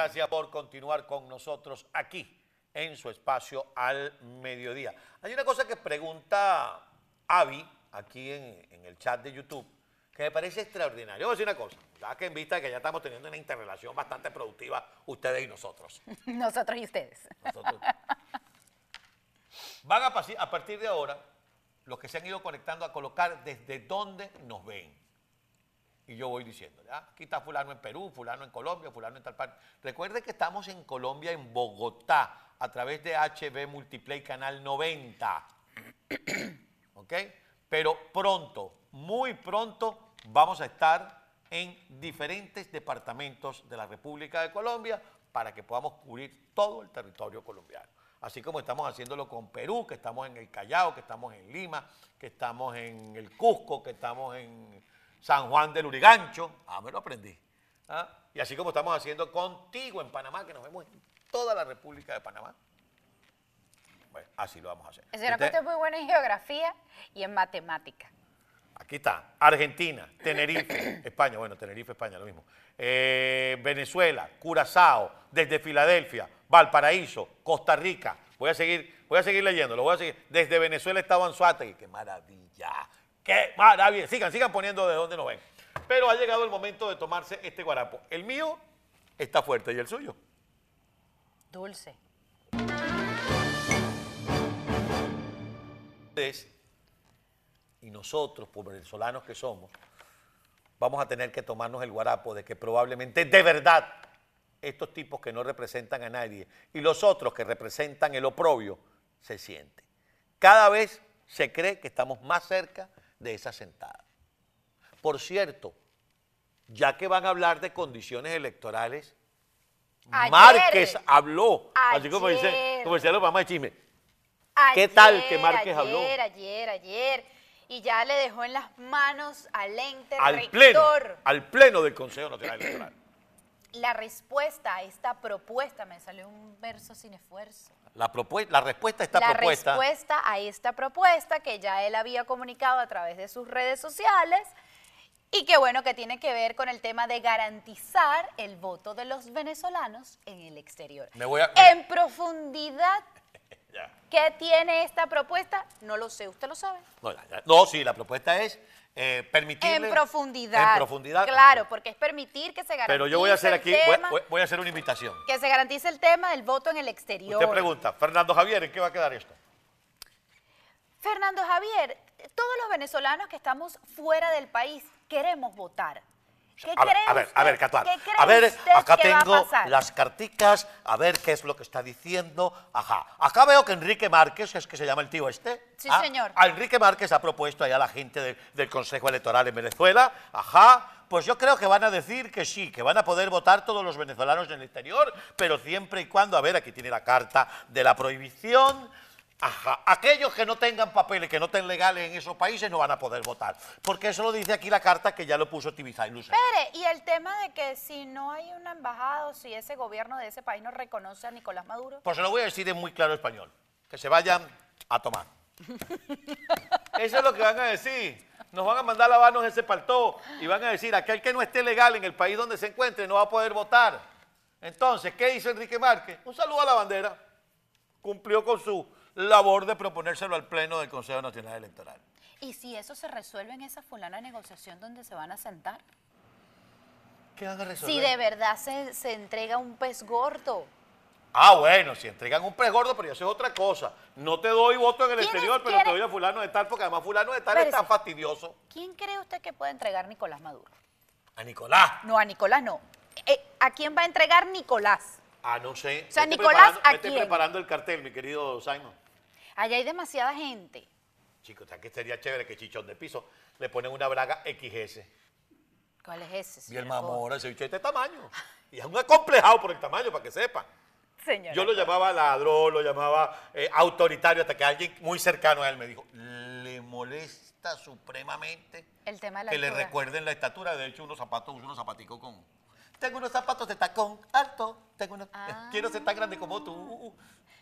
gracias por continuar con nosotros aquí en su espacio al mediodía. Hay una cosa que pregunta Avi aquí en, en el chat de YouTube que me parece extraordinario. Voy a decir una cosa, ya que en vista de que ya estamos teniendo una interrelación bastante productiva ustedes y nosotros. Nosotros y ustedes. Nosotros. Van a, a partir de ahora, los que se han ido conectando a colocar desde dónde nos ven. Y yo voy diciendo, ¿ya? aquí está fulano en Perú, fulano en Colombia, fulano en tal parte. Recuerde que estamos en Colombia, en Bogotá, a través de HB Multiplay Canal 90. ¿Ok? Pero pronto, muy pronto, vamos a estar en diferentes departamentos de la República de Colombia para que podamos cubrir todo el territorio colombiano. Así como estamos haciéndolo con Perú, que estamos en el Callao, que estamos en Lima, que estamos en el Cusco, que estamos en San Juan del Urigancho. Ah, me lo aprendí. ¿Ah? Y así como estamos haciendo contigo en Panamá, que nos vemos en toda la República de Panamá. Bueno, así lo vamos a hacer. El señor Usted- es muy bueno en geografía y en matemática. Aquí está, Argentina, Tenerife, España, bueno, Tenerife, España, lo mismo. Eh, Venezuela, Curazao, desde Filadelfia, Valparaíso, Costa Rica. Voy a seguir, voy a seguir leyendo, lo voy a seguir. Desde Venezuela estaba Anzuategui, qué maravilla, qué maravilla. Sigan, sigan poniendo de dónde nos ven. Pero ha llegado el momento de tomarse este guarapo. El mío está fuerte y el suyo. Dulce. y nosotros, por venezolanos que somos, vamos a tener que tomarnos el guarapo de que probablemente de verdad estos tipos que no representan a nadie y los otros que representan el oprobio se sienten. Cada vez se cree que estamos más cerca de esa sentada. Por cierto, ya que van a hablar de condiciones electorales, Ayer. Márquez habló, así como dice, como decían los mamás de chisme, ¿Qué tal que Márquez habló? Ayer, ayer, ayer. Y ya le dejó en las manos al ente al rector pleno, al pleno del Consejo Nacional Electoral. La respuesta a esta propuesta. Me salió un verso sin esfuerzo. La, la respuesta a esta la propuesta, respuesta a esta propuesta que ya él había comunicado a través de sus redes sociales y que bueno, que tiene que ver con el tema de garantizar el voto de los venezolanos en el exterior. Me voy a-. En profundidad, Ya. ¿qué tiene esta propuesta? No lo sé, ¿usted lo sabe? No, ya, ya. No, sí, la propuesta es eh, permitirle... En profundidad. En profundidad. Claro, porque es permitir que se garantice Pero yo voy a hacer aquí, voy, tema- voy- voy a hacer una invitación. que se garantice el tema del voto en el exterior. Usted pregunta, Fernando Javier, ¿en qué va a quedar esto? Fernando Javier, todos los venezolanos que estamos fuera del país queremos votar. ¿Qué a ver, a ver, a ver, Catuar. ¿Qué cree A ver, acá tengo las carticas, a ver qué es lo que está diciendo. Ajá. Acá veo que Enrique Márquez, es que se llama el tío este. Sí, Ah, señor. A Enrique Márquez ha propuesto ahí a la gente de- del Consejo Electoral en Venezuela. Ajá. Pues yo creo que van a decir que sí, que van a poder votar todos los venezolanos en el exterior, pero siempre y cuando, a ver, aquí tiene la carta de la prohibición. Ajá. Aquellos que no tengan papeles, que no estén legales en esos países, no van a poder votar. Porque eso lo dice aquí la carta que ya lo puso Tibisay Lucena. Espere, y el tema de que si no hay una embajada o si ese gobierno de ese país no reconoce a Nicolás Maduro. Pues se lo voy a decir en muy claro español. Que se vayan a tomar. Eso es lo que van a decir. Nos van a mandar a lavarnos ese paltó y van a decir, aquel que no esté legal en el país donde se encuentre no va a poder votar. Entonces, ¿qué hizo Enrique Márquez? Un saludo a la bandera. Cumplió con su labor de proponérselo al Pleno del Consejo Nacional Electoral. Y si eso se resuelve en esa fulana negociación donde se van a sentar. ¿Qué van a resolver? Si de verdad se, se entrega un pez gordo. Ah, bueno, si entregan un pez gordo, pero eso es otra cosa. No te doy voto en el ¿Quién exterior, es- pero te es? doy a fulano de tal, porque además fulano de tal Espérese. está fastidioso. ¿Quién cree usted que puede entregar Nicolás Maduro? A Nicolás. No, a Nicolás no. Eh, ¿A quién va a entregar Nicolás? Ah, no sé. O sea, Nicolás, preparando- ¿a quién? preparando el cartel, mi querido Simon. Allá hay demasiada gente. Chicos, ¿sabes qué sería chévere que chichón de piso le ponen una braga XS? ¿Cuál es ese? Y el señor mamor, ese bicho de este tamaño. Y es un acomplejado por el tamaño, para que sepan. Señor. Yo lo llamaba ladrón, lo llamaba eh, autoritario, hasta que alguien muy cercano a él me dijo, le molesta supremamente El tema de la que le recuerden la estatura. De hecho, unos zapatos, unos zapaticos con... Tengo unos zapatos de tacón alto, tengo unos... Ah. Quiero ser tan grande como tú.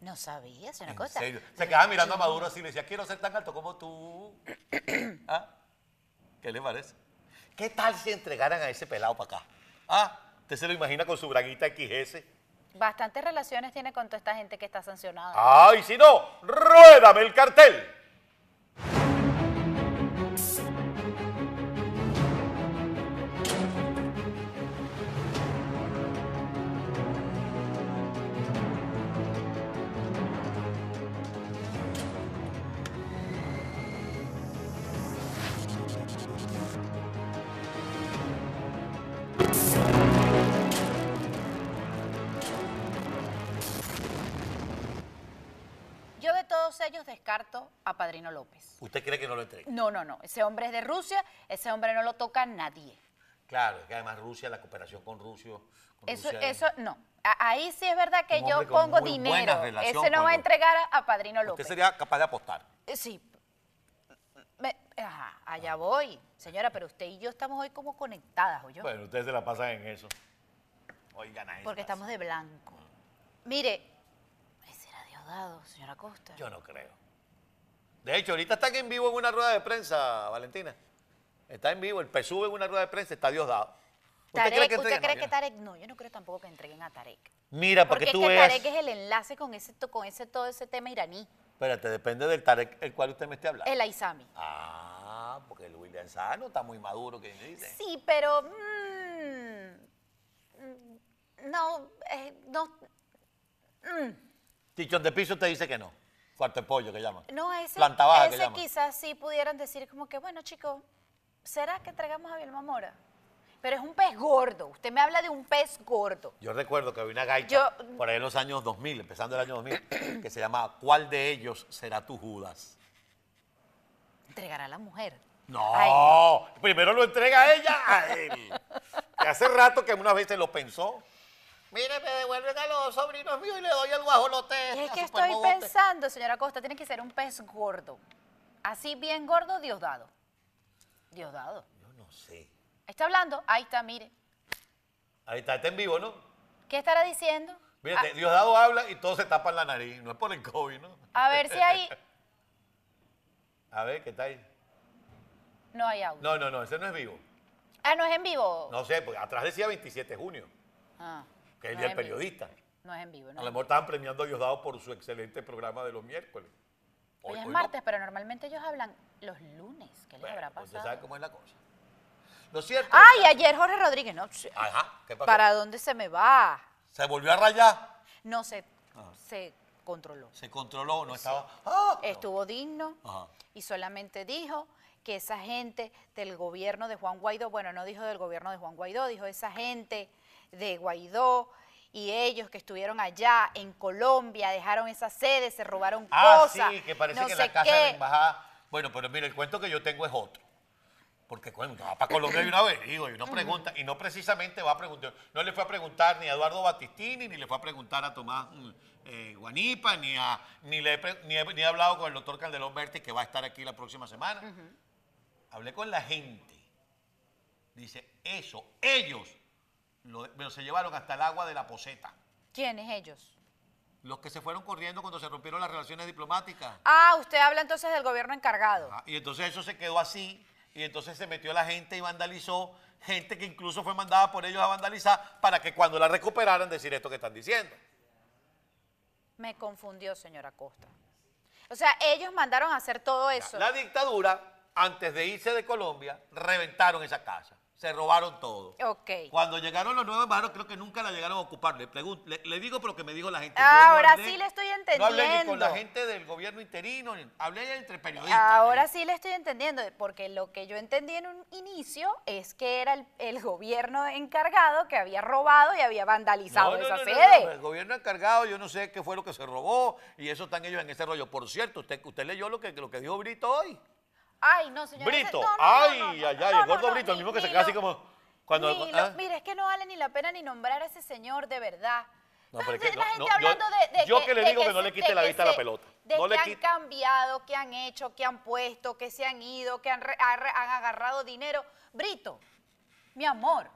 No sabía, es una En cosa. serio. Se quedaba mirando a Maduro así y le decía, quiero ser tan alto como tú. ¿Ah? ¿Qué le parece? ¿Qué tal si entregaran a ese pelado para acá? ¿Ah? ¿Usted se lo imagina con su braguita XS? Bastantes relaciones tiene con toda esta gente que está sancionada. ¡Ay, si no! ¡Ruédame el cartel! Ellos descarto a Padrino López. ¿Usted cree que no lo entrega? No, no, no. Ese hombre es de Rusia, ese hombre no lo toca nadie. Claro, es que además Rusia, la cooperación con Rusia... con Eso, Rusia es- eso, no. A- Ahí sí es verdad que yo pongo dinero. Ese no va a entregar a, a Padrino Usted López. sería capaz de apostar. Eh, Sí. Me- ajá, allá voy. Señora, pero usted y yo estamos hoy como conectadas, ¿o yo? Bueno, ustedes se la pasan en eso. Oigan a Porque estamos de blanco. Mire, Diosdado, señora Costa. Yo no creo. De hecho, ahorita están en vivo en una rueda de prensa, Valentina. Está en vivo, el PSUV en una rueda de prensa, está Diosdado. ¿Usted Tarek, cree que ¿usted cree No, que. Tarek? No, yo no creo tampoco que entreguen a Tarek. Mira, para Porque que es tú que. Tarek es el enlace con ese, con ese todo ese tema iraní, Espérate, depende del Tarek el cual usted me esté hablando. el Aizami. Ah, porque el William Sano está muy maduro, que dice. Sí, pero mm, mm, no, eh, no, mm, Tichón de piso te dice que no. Cuarto de pollo que llaman. no ese, Planta baja que ese llaman. quizás sí pudieran decir como que bueno chicos, ¿será que entregamos a Vilma Mora? Pero es un pez gordo. Usted me habla de un pez gordo. Yo recuerdo que había una gaita Yo- por ahí en los años 2000, empezando el año 2000, que se llamaba ¿Cuál de ellos será tu Judas? Entregará a la mujer. No, Ay, primero lo entrega ella a él. Que hace rato que una vez se lo pensó. Mire, me devuelven a los sobrinos míos y le doy el guajolote. Es que estoy Bobote. pensando, señora Costa, tiene que ser un pez gordo. Así bien gordo, Diosdado. Diosdado. Yo no sé. ¿Está hablando? Ahí está, mire. Ahí está, está en vivo, ¿no? ¿Qué estará diciendo? Fíjate, Diosdado habla y todos se tapan la nariz. No es por el COVID, ¿no? A ver si ahí A ver, ¿qué está ahí? no hay audio. No, no, no, ese no es vivo. Ah, no es en vivo. No sé, porque atrás decía 27 de junio, Ah, que es el no Día del en vivo. periodista. No es en vivo. No A lo mejor estaban premiando a Diosdado por su excelente programa de los miércoles. Hoy es martes, pero normalmente ellos hablan los lunes. ¿Qué les Bueno, habrá pues usted pasado? sabe cómo es la cosa. Lo cierto. Es y que- ayer Jorge Rodríguez, no. Ajá, ¿qué pasó? ¿Para dónde se me va? Se volvió a rayar. No se, Ah. se controló. Se controló, no estaba. ¡Ah! Estuvo digno Ajá. y solamente dijo que esa gente del gobierno de Juan Guaidó, bueno, no dijo del gobierno de Juan Guaidó, dijo esa gente de Guaidó y ellos que estuvieron allá en Colombia, dejaron esa sede, se robaron Ah, cosas. sí, que parece no que la casa de la qué. embajada. Bueno, pero mire, el cuento que yo tengo es otro. Porque cuando va para Colombia y uno averigua y uno pregunta, y no precisamente va a preguntar, no le fue a preguntar ni a Eduardo Batistini, ni le fue a preguntar a Tomás mm, eh, Guanipa, ni, a, ni, le ni, he, ni he hablado con el doctor Calderón Berti, que va a estar aquí la próxima semana. Hablé con la gente. Dice, eso, ellos, lo, se llevaron hasta el agua de la poseta. ¿Quiénes ellos? Los que se fueron corriendo cuando se rompieron las relaciones diplomáticas. Ah, usted habla entonces del gobierno encargado. Ajá, Y entonces eso se quedó así, y entonces se metió la gente y vandalizó, gente que incluso fue mandada por ellos a vandalizar para que cuando la recuperaran decir esto que están diciendo. Me confundió, señora Costa. O sea, ellos mandaron a hacer todo eso. La dictadura, antes de irse de Colombia, reventaron esa casa, se robaron todo. Ok. Cuando llegaron los nuevos embajados, creo que nunca la llegaron a ocupar. Le, le, le digo por lo que me dijo la gente. Ahora hablé- sí le estoy No hablé ni con la entendiendo. gente del gobierno interino, ni- hablé entre periodistas. Ahora sí le estoy entendiendo, porque lo que yo entendí en un inicio es que era el, el gobierno encargado que había robado y había vandalizado esa no, sede. no, el gobierno encargado, yo no sé qué fue lo que se robó y eso están ellos en ese rollo. Por cierto, usted, usted leyó lo que, lo que dijo Brito hoy. Ay, no, señor. Brito, ay, ay, ay, el gordo Brito, el mismo que se queda así como cuando... ni lo- ¿ah? mire, es que no vale ni la pena ni nombrar a ese señor de verdad. No, pero es que la no, gente no, yo- hablando de, de yo que le digo que no le quite la vista a la pelota. De No que le han cambiado, que han hecho, que han puesto, que se han ido, que han agarrado dinero. Brito, mi amor,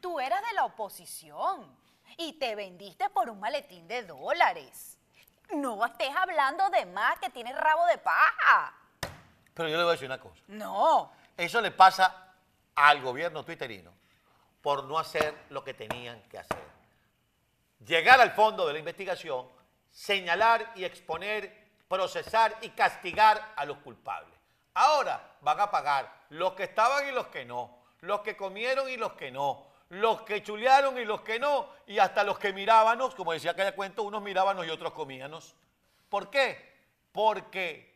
tú eras de la oposición y te vendiste por un maletín de dólares. No estés hablando de más que tienes rabo de paja. Pero yo le voy a decir una cosa. No. Eso le pasa al gobierno twitterino por no hacer lo que tenían que hacer. Llegar al fondo de la investigación, señalar y exponer, procesar y castigar a los culpables. Ahora van a pagar los que estaban y los que no, los que comieron y los que no, los que chulearon y los que no, y hasta los que mirábamos, como decía aquella cuento, unos mirábamos y otros comíanos. ¿Por qué? Porque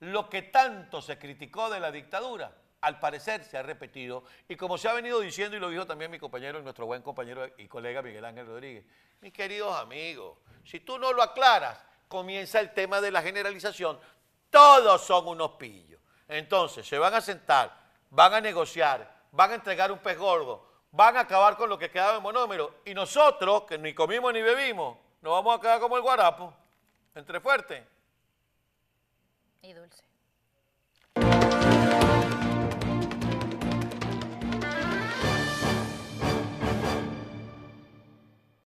lo que tanto se criticó de la dictadura, al parecer se ha repetido, y como se ha venido diciendo, y lo dijo también mi compañero, nuestro buen compañero y colega Miguel Ángel Rodríguez, mis queridos amigos, si tú no lo aclaras, comienza el tema de la generalización, todos son unos pillos. Entonces, se van a sentar, van a negociar, van a entregar un pez gordo, van a acabar con lo que quedaba en monómero. Y nosotros, que ni comimos ni bebimos, nos vamos a quedar como el guarapo, entre fuerte Y dulce.